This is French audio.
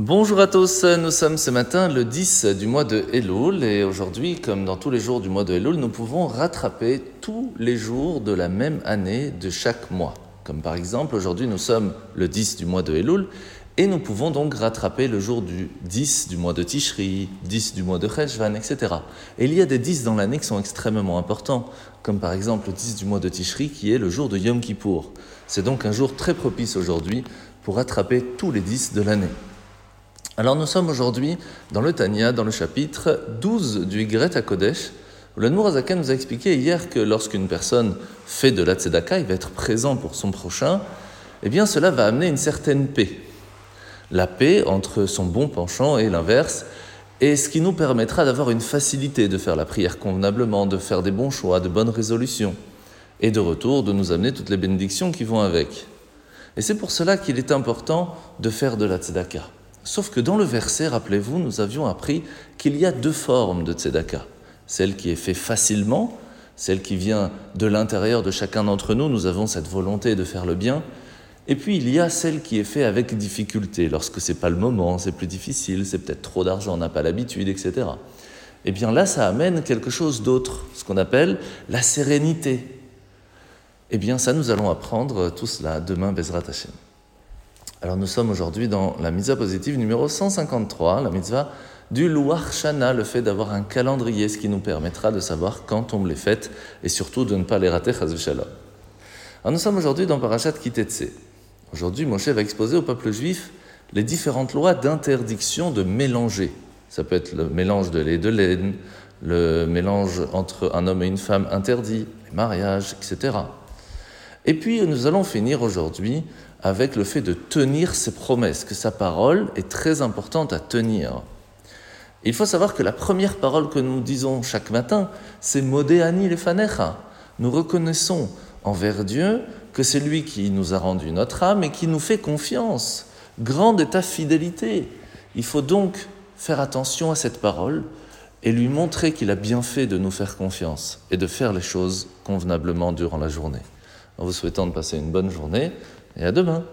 Bonjour à tous, nous sommes ce matin le 10 du mois de Elul et aujourd'hui, comme dans tous les jours du mois de Elul, nous pouvons rattraper tous les jours de la même année de chaque mois. Comme par exemple, aujourd'hui nous sommes le 10 du mois de Elul et nous pouvons donc rattraper le jour du 10 du mois de Tishri, 10 du mois de Cheshvan, etc. Et il y a des 10 dans l'année qui sont extrêmement importants, comme par exemple le 10 du mois de Tishri qui est le jour de Yom Kippour. C'est donc un jour très propice aujourd'hui pour rattraper tous les 10 de l'année. Alors nous sommes aujourd'hui dans le Tanya, dans le chapitre 12 du Yigret Kodesh, où l'Admour Azaken nous a expliqué hier que lorsqu'une personne fait de la tzedaka, il va être présent pour son prochain, eh bien cela va amener une certaine paix. La paix entre son bon penchant et l'inverse, et ce qui nous permettra d'avoir une facilité de faire la prière convenablement, de faire des bons choix, de bonnes résolutions, et de retour de nous amener toutes les bénédictions qui vont avec. Et c'est pour cela qu'il est important de faire de la tzedaka. Sauf que dans le verset, rappelez-vous, nous avions appris qu'il y a deux formes de tzedaka. Celle qui est faite facilement, celle qui vient de l'intérieur de chacun d'entre nous, nous avons cette volonté de faire le bien. Et puis il y a celle qui est faite avec difficulté, lorsque c'est pas le moment, c'est plus difficile, c'est peut-être trop d'argent, on n'a pas l'habitude, etc. Eh bien là, ça amène quelque chose d'autre, ce qu'on appelle la sérénité. Eh bien ça, nous allons apprendre tout cela demain, Bezrat Hashem. Alors nous sommes aujourd'hui dans la mitzvah positive numéro 153, la mitzvah du Louar Shana, le fait d'avoir un calendrier, ce qui nous permettra de savoir quand tombent les fêtes et surtout de ne pas les rater, Shalom. Alors nous sommes aujourd'hui dans Parashat Kitetse. Aujourd'hui, Moshe va exposer au peuple juif les différentes lois d'interdiction de mélanger. Ça peut être le mélange de lait de laine, le mélange entre un homme et une femme interdit, les mariages, etc. Et puis nous allons finir aujourd'hui avec le fait de tenir ses promesses, que sa parole est très importante à tenir. Il faut savoir que la première parole que nous disons chaque matin, c'est Modéani lefanecha. Nous reconnaissons envers Dieu que c'est lui qui nous a rendu notre âme et qui nous fait confiance. Grande est ta fidélité. Il faut donc faire attention à cette parole et lui montrer qu'il a bien fait de nous faire confiance et de faire les choses convenablement durant la journée. En vous souhaitant de passer une bonne journée et à demain.